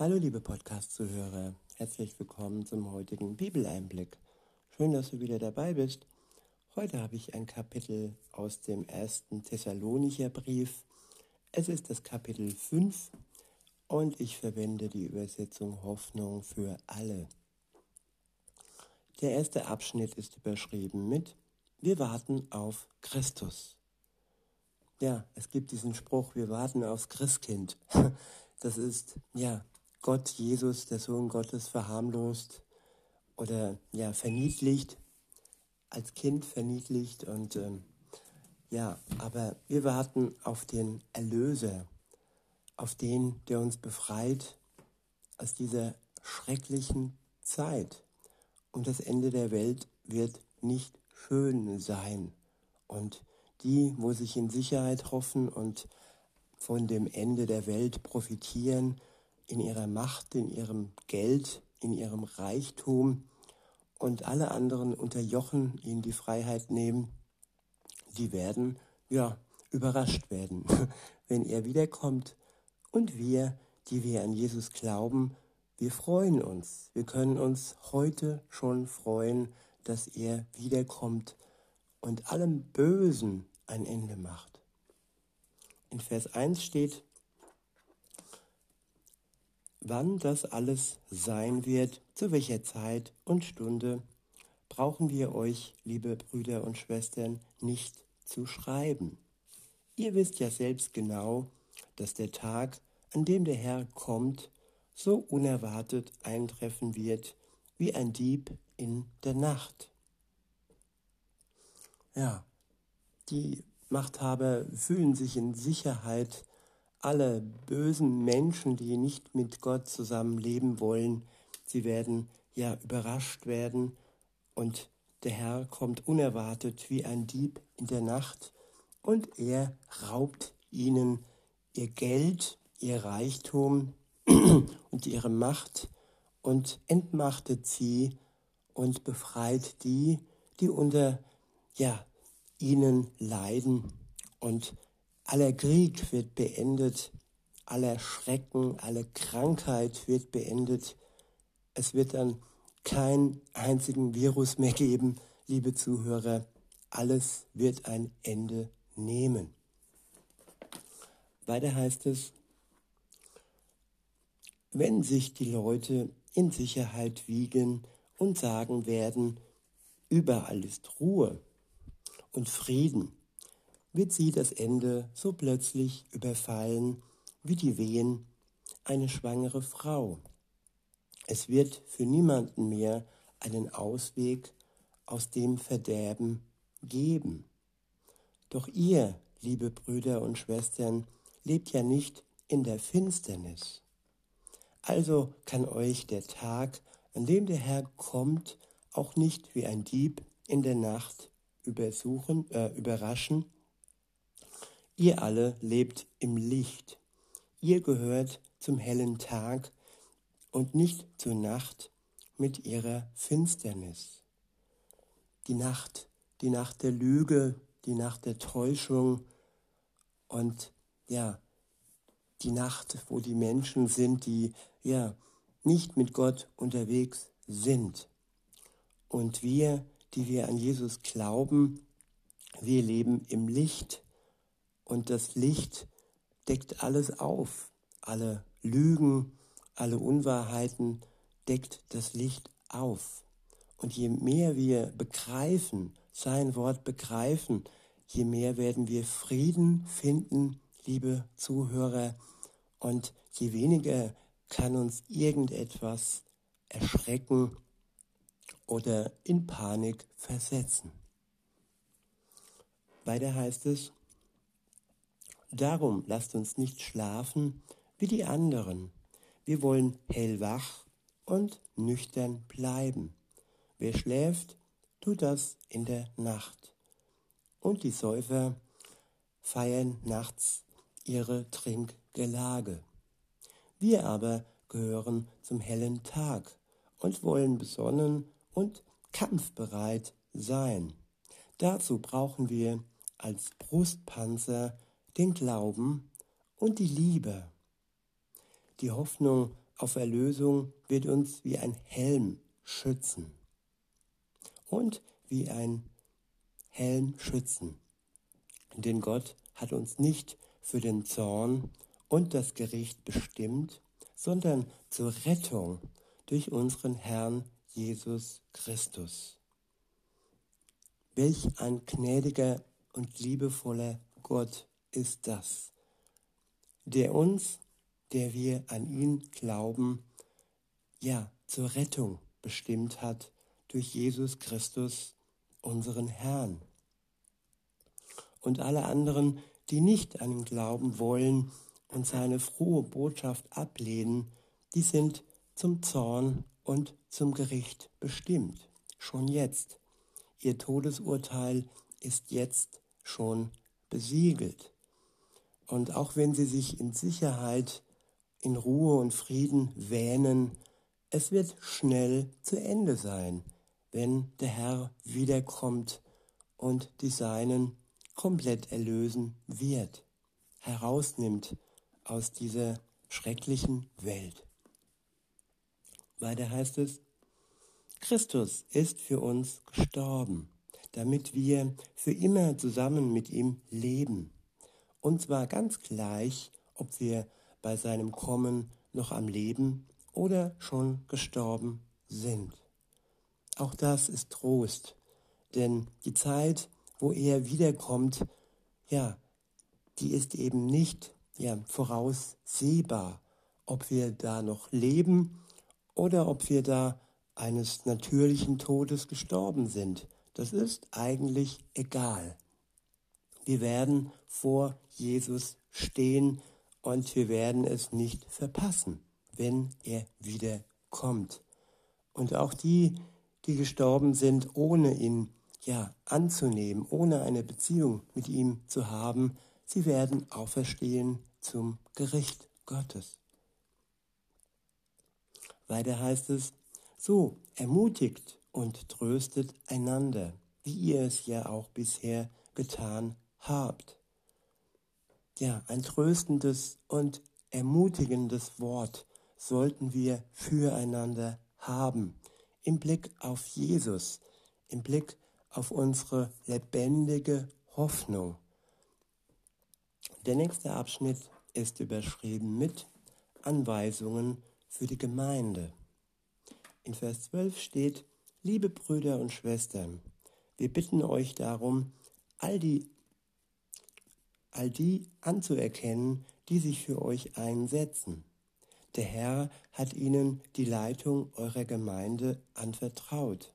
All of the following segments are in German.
Hallo liebe Podcast-Zuhörer, herzlich willkommen zum heutigen Bibeleinblick. Schön, dass du wieder dabei bist. Heute habe ich ein Kapitel aus dem ersten Thessalonicher Brief. Es ist das Kapitel 5 und ich verwende die Übersetzung Hoffnung für alle. Der erste Abschnitt ist überschrieben mit Wir warten auf Christus. Ja, es gibt diesen Spruch, wir warten aufs Christkind. Das ist, ja, Gott, Jesus, der Sohn Gottes, verharmlost oder ja, verniedlicht, als Kind verniedlicht und ähm, ja, aber wir warten auf den Erlöser, auf den, der uns befreit aus dieser schrecklichen Zeit. Und das Ende der Welt wird nicht schön sein. Und die, wo sich in Sicherheit hoffen und von dem Ende der Welt profitieren, in ihrer Macht, in ihrem Geld, in ihrem Reichtum und alle anderen unterjochen, ihnen die Freiheit nehmen, die werden, ja, überrascht werden, wenn er wiederkommt. Und wir, die wir an Jesus glauben, wir freuen uns. Wir können uns heute schon freuen, dass er wiederkommt und allem Bösen ein Ende macht. In Vers 1 steht, Wann das alles sein wird, zu welcher Zeit und Stunde, brauchen wir euch, liebe Brüder und Schwestern, nicht zu schreiben. Ihr wisst ja selbst genau, dass der Tag, an dem der Herr kommt, so unerwartet eintreffen wird wie ein Dieb in der Nacht. Ja, die Machthaber fühlen sich in Sicherheit, alle bösen Menschen, die nicht mit Gott zusammenleben wollen, sie werden ja überrascht werden. Und der Herr kommt unerwartet wie ein Dieb in der Nacht und er raubt ihnen ihr Geld, ihr Reichtum und ihre Macht und entmachtet sie und befreit die, die unter ja, ihnen leiden und Aller Krieg wird beendet, aller Schrecken, alle Krankheit wird beendet. Es wird dann keinen einzigen Virus mehr geben, liebe Zuhörer. Alles wird ein Ende nehmen. Weiter heißt es, wenn sich die Leute in Sicherheit wiegen und sagen werden, überall ist Ruhe und Frieden, wird sie das Ende so plötzlich überfallen wie die Wehen eine schwangere Frau. Es wird für niemanden mehr einen Ausweg aus dem Verderben geben. Doch ihr, liebe Brüder und Schwestern, lebt ja nicht in der Finsternis. Also kann euch der Tag, an dem der Herr kommt, auch nicht wie ein Dieb in der Nacht übersuchen, äh, überraschen, Ihr alle lebt im Licht. Ihr gehört zum hellen Tag und nicht zur Nacht mit ihrer Finsternis. Die Nacht, die Nacht der Lüge, die Nacht der Täuschung und ja, die Nacht, wo die Menschen sind, die ja nicht mit Gott unterwegs sind. Und wir, die wir an Jesus glauben, wir leben im Licht und das Licht deckt alles auf. Alle Lügen, alle Unwahrheiten deckt das Licht auf. Und je mehr wir begreifen, sein Wort begreifen, je mehr werden wir Frieden finden, liebe Zuhörer, und je weniger kann uns irgendetwas erschrecken oder in Panik versetzen. Weiter heißt es, Darum lasst uns nicht schlafen wie die anderen. Wir wollen hellwach und nüchtern bleiben. Wer schläft, tut das in der Nacht. Und die Säufer feiern nachts ihre Trinkgelage. Wir aber gehören zum hellen Tag und wollen besonnen und kampfbereit sein. Dazu brauchen wir als Brustpanzer den Glauben und die Liebe. Die Hoffnung auf Erlösung wird uns wie ein Helm schützen. Und wie ein Helm schützen. Denn Gott hat uns nicht für den Zorn und das Gericht bestimmt, sondern zur Rettung durch unseren Herrn Jesus Christus. Welch ein gnädiger und liebevoller Gott ist das, der uns, der wir an ihn glauben, ja, zur Rettung bestimmt hat durch Jesus Christus, unseren Herrn. Und alle anderen, die nicht an ihn glauben wollen und seine frohe Botschaft ablehnen, die sind zum Zorn und zum Gericht bestimmt, schon jetzt. Ihr Todesurteil ist jetzt schon besiegelt. Und auch wenn sie sich in Sicherheit, in Ruhe und Frieden wähnen, es wird schnell zu Ende sein, wenn der Herr wiederkommt und die Seinen komplett erlösen wird, herausnimmt aus dieser schrecklichen Welt. Weiter heißt es, Christus ist für uns gestorben, damit wir für immer zusammen mit ihm leben. Und zwar ganz gleich, ob wir bei seinem Kommen noch am Leben oder schon gestorben sind. Auch das ist Trost, denn die Zeit, wo er wiederkommt, ja, die ist eben nicht ja, voraussehbar, ob wir da noch leben oder ob wir da eines natürlichen Todes gestorben sind. Das ist eigentlich egal. Wir werden vor Jesus stehen und wir werden es nicht verpassen, wenn er wiederkommt. Und auch die, die gestorben sind, ohne ihn ja anzunehmen, ohne eine Beziehung mit ihm zu haben, sie werden auferstehen zum Gericht Gottes. Weiter heißt es, so ermutigt und tröstet einander, wie ihr es ja auch bisher getan habt. Ja, ein tröstendes und ermutigendes Wort sollten wir füreinander haben, im Blick auf Jesus, im Blick auf unsere lebendige Hoffnung. Der nächste Abschnitt ist überschrieben mit Anweisungen für die Gemeinde. In Vers 12 steht, liebe Brüder und Schwestern, wir bitten euch darum, all die, all die anzuerkennen, die sich für euch einsetzen. Der Herr hat ihnen die Leitung eurer Gemeinde anvertraut.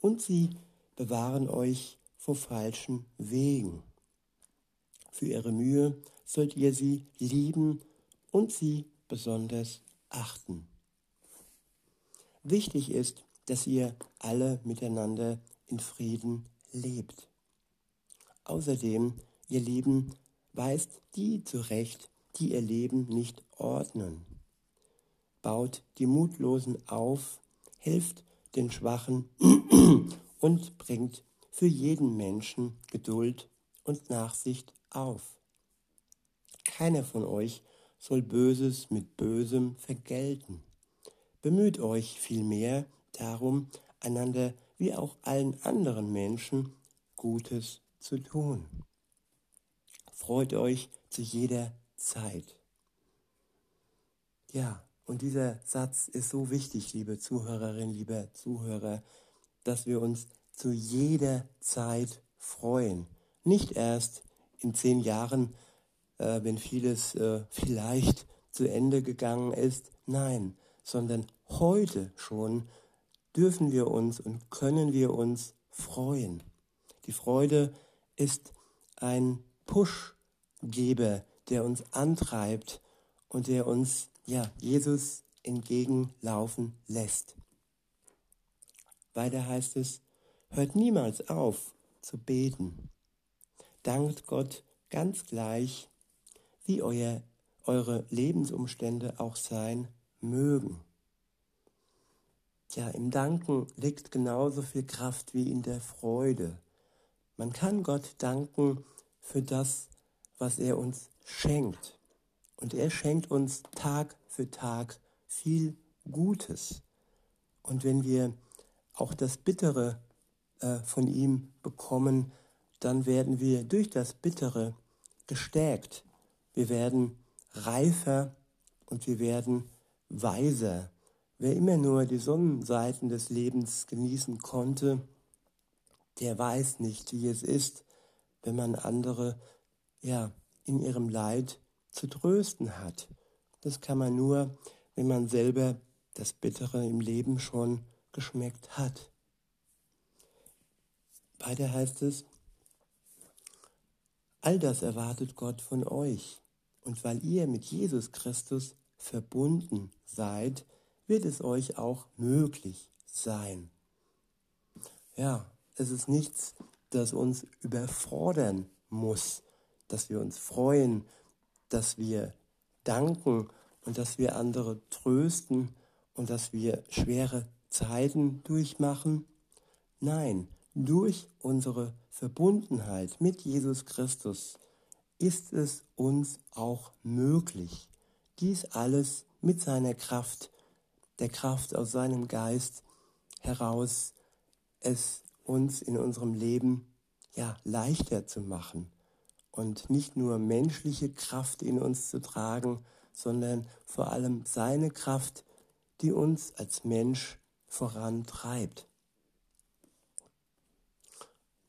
Und sie bewahren euch vor falschen Wegen. Für ihre Mühe sollt ihr sie lieben und sie besonders achten. Wichtig ist, dass ihr alle miteinander in Frieden lebt. Außerdem, ihr Lieben, weist die zurecht, die ihr Leben nicht ordnen. Baut die Mutlosen auf, hilft den Schwachen und bringt für jeden Menschen Geduld und Nachsicht auf. Keiner von euch soll Böses mit Bösem vergelten. Bemüht euch vielmehr darum, einander wie auch allen anderen Menschen Gutes zu tun. Freut euch zu jeder Zeit. Ja, und dieser Satz ist so wichtig, liebe Zuhörerinnen, liebe Zuhörer, dass wir uns zu jeder Zeit freuen. Nicht erst in zehn Jahren, äh, wenn vieles äh, vielleicht zu Ende gegangen ist. Nein, sondern heute schon dürfen wir uns und können wir uns freuen. Die Freude ist ein Pushgeber, der uns antreibt und der uns ja Jesus entgegenlaufen lässt. Weiter heißt es, hört niemals auf zu beten. Dankt Gott ganz gleich, wie euer, eure Lebensumstände auch sein mögen. Ja, im Danken liegt genauso viel Kraft wie in der Freude. Man kann Gott danken für das, was er uns schenkt. Und er schenkt uns Tag für Tag viel Gutes. Und wenn wir auch das Bittere äh, von ihm bekommen, dann werden wir durch das Bittere gestärkt. Wir werden reifer und wir werden weiser. Wer immer nur die Sonnenseiten des Lebens genießen konnte, der weiß nicht, wie es ist, wenn man andere ja in ihrem Leid zu trösten hat. Das kann man nur, wenn man selber das Bittere im Leben schon geschmeckt hat. Weiter heißt es, all das erwartet Gott von euch. Und weil ihr mit Jesus Christus verbunden seid, wird es euch auch möglich sein. Ja, es ist nichts, das uns überfordern muss, dass wir uns freuen, dass wir danken und dass wir andere trösten und dass wir schwere Zeiten durchmachen. Nein, durch unsere Verbundenheit mit Jesus Christus ist es uns auch möglich, dies alles mit seiner Kraft, der Kraft aus seinem Geist heraus, es uns in unserem Leben ja leichter zu machen und nicht nur menschliche Kraft in uns zu tragen, sondern vor allem seine Kraft, die uns als Mensch vorantreibt.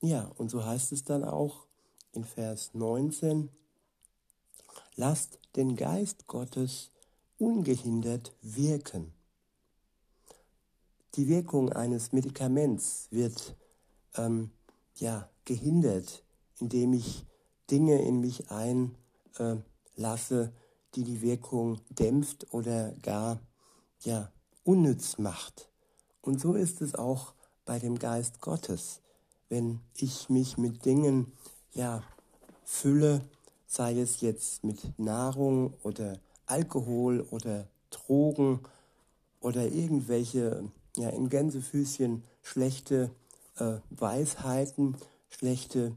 Ja, und so heißt es dann auch in Vers 19, lasst den Geist Gottes ungehindert wirken. Die Wirkung eines Medikaments wird ähm, ja, gehindert, indem ich Dinge in mich einlasse, die die Wirkung dämpft oder gar ja, unnütz macht. Und so ist es auch bei dem Geist Gottes. Wenn ich mich mit Dingen ja, fülle, sei es jetzt mit Nahrung oder Alkohol oder Drogen oder irgendwelche ja, in Gänsefüßchen schlechte äh, Weisheiten, schlechte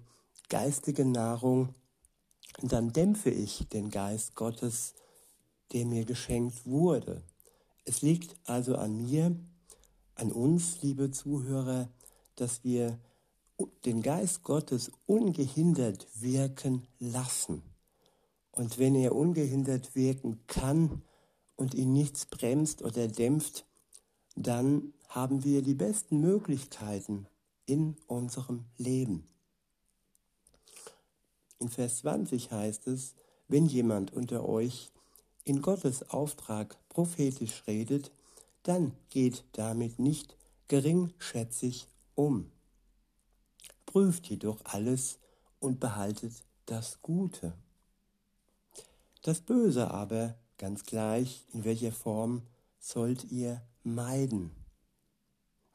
geistige Nahrung, dann dämpfe ich den Geist Gottes, der mir geschenkt wurde. Es liegt also an mir, an uns, liebe Zuhörer, dass wir den Geist Gottes ungehindert wirken lassen. Und wenn er ungehindert wirken kann und ihn nichts bremst oder dämpft, dann haben wir die besten Möglichkeiten in unserem Leben. In Vers 20 heißt es, wenn jemand unter euch in Gottes Auftrag prophetisch redet, dann geht damit nicht geringschätzig um. Prüft jedoch alles und behaltet das Gute. Das Böse aber, ganz gleich in welcher Form, sollt ihr meiden.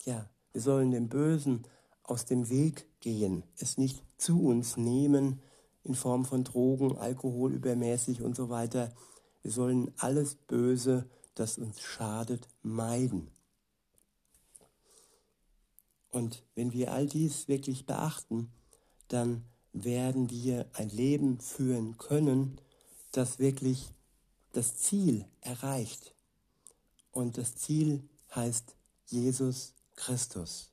Ja, wir sollen dem Bösen aus dem Weg gehen, es nicht zu uns nehmen, in Form von Drogen, Alkohol übermäßig und so weiter. Wir sollen alles Böse, das uns schadet, meiden. Und wenn wir all dies wirklich beachten, dann werden wir ein Leben führen können, das wirklich das Ziel erreicht. Und das Ziel heißt Jesus Christus.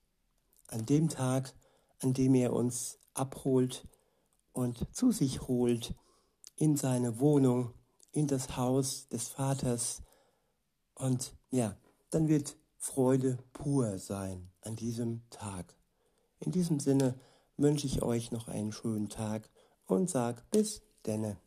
An dem Tag, an dem er uns abholt, und zu sich holt in seine Wohnung, in das Haus des Vaters. Und ja, dann wird Freude pur sein an diesem Tag. In diesem Sinne wünsche ich euch noch einen schönen Tag und sag bis denne.